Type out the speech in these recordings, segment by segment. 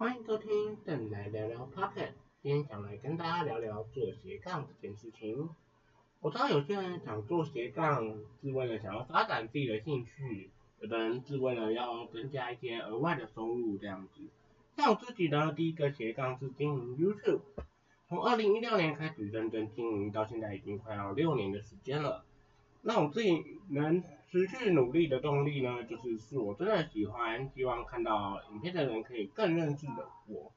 欢迎收听邓来聊聊 Pocket，今天想来跟大家聊聊做斜杠这件事情。我知道有些人想做斜杠是为了想要发展自己的兴趣，有的人是为了要增加一些额外的收入这样子。像我自己呢，第一个斜杠是经营 YouTube，从二零一六年开始认真经营，到现在已经快要六年的时间了。那我自己能持续努力的动力呢，就是是我真的喜欢，希望看到影片的人可以更认识的我。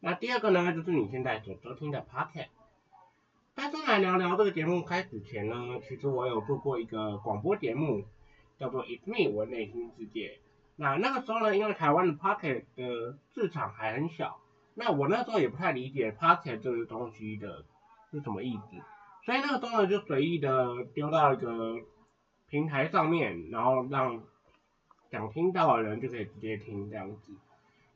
那第二个呢，就是你现在所收听的 p o c k e t 在先来聊聊这个节目开始前呢，其实我有做过一个广播节目，叫做 It's Me 我内心世界。那那个时候呢，因为台湾的 p o c k e t 的市场还很小，那我那时候也不太理解 p o c k e t 这个东西的是什么意思。所以那个时候呢，就随意的丢到一个平台上面，然后让想听到的人就可以直接听这样子。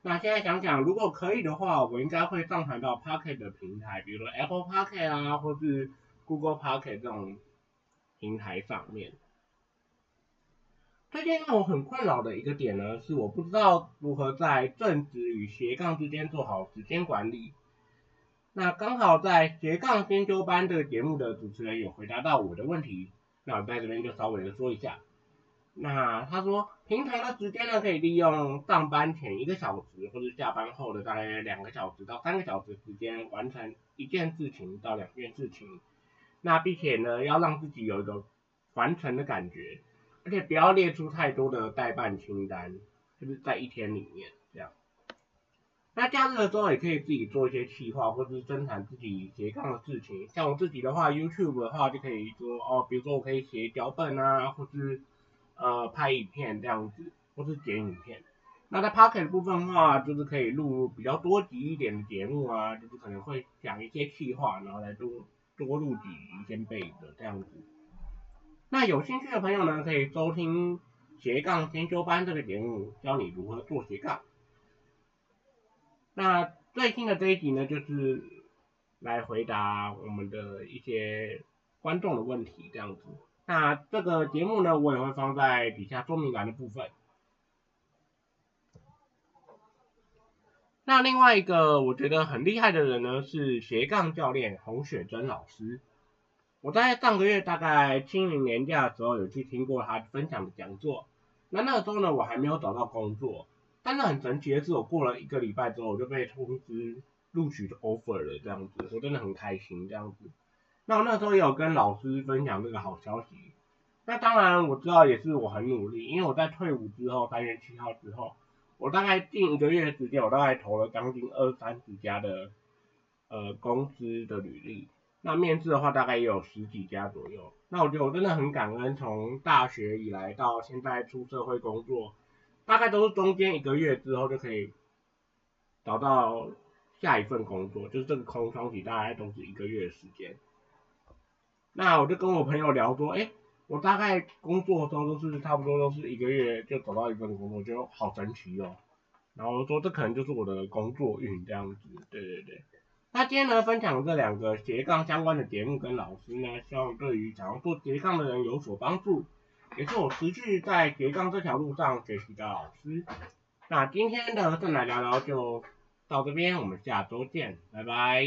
那现在想想，如果可以的话，我应该会上传到 Pocket 的平台，比如说 Apple Pocket 啊，或是 Google Pocket 这种平台上面。最近让我很困扰的一个点呢，是我不知道如何在正职与斜杠之间做好时间管理。那刚好在斜杠先修班这个节目的主持人有回答到我的问题，那我在这边就稍微的说一下。那他说，平常的时间呢，可以利用上班前一个小时，或者下班后的大概两个小时到三个小时时间，完成一件事情到两件事情。那并且呢，要让自己有一个完成的感觉，而且不要列出太多的代办清单，就是在一天里面这样。那假日的时候也可以自己做一些企划，或者是生产自己斜杠的事情。像我自己的话，YouTube 的话就可以说哦，比如说我可以写脚本啊，或是呃拍影片这样子，或是剪影片。那在 Pocket 部分的话，就是可以录比较多集一点的节目啊，就是可能会讲一些企划，然后来多多录几集先备着这样子。那有兴趣的朋友呢，可以收听斜杠先修班这个节目，教你如何做斜杠。那最新的这一集呢，就是来回答我们的一些观众的问题，这样子。那这个节目呢，我也会放在底下说明栏的部分。那另外一个我觉得很厉害的人呢，是斜杠教练洪雪珍老师。我在上个月大概清明年假的时候，有去听过他分享的讲座。那那个时候呢，我还没有找到工作。但是很神奇的是，我过了一个礼拜之后，我就被通知录取的 offer 了，这样子，我真的很开心，这样子。那我那时候也有跟老师分享这个好消息。那当然我知道也是我很努力，因为我在退伍之后，三月七号之后，我大概近一个月的时间，我大概投了将近二三十家的呃公司的履历。那面试的话，大概也有十几家左右。那我觉得我真的很感恩，从大学以来到现在出社会工作。大概都是中间一个月之后就可以找到下一份工作，就是这个空窗期大概都是一个月的时间。那我就跟我朋友聊说，哎，我大概工作的时候都是差不多都是一个月就找到一份工作，就好神奇哦。然后说这可能就是我的工作运这样子，对对对。那今天呢分享这两个斜杠相关的节目跟老师呢，希望对于想要做斜杠的人有所帮助。也是我持续在斜杠这条路上学习的老师。那今天的正来聊聊就到这边，我们下周见，拜拜。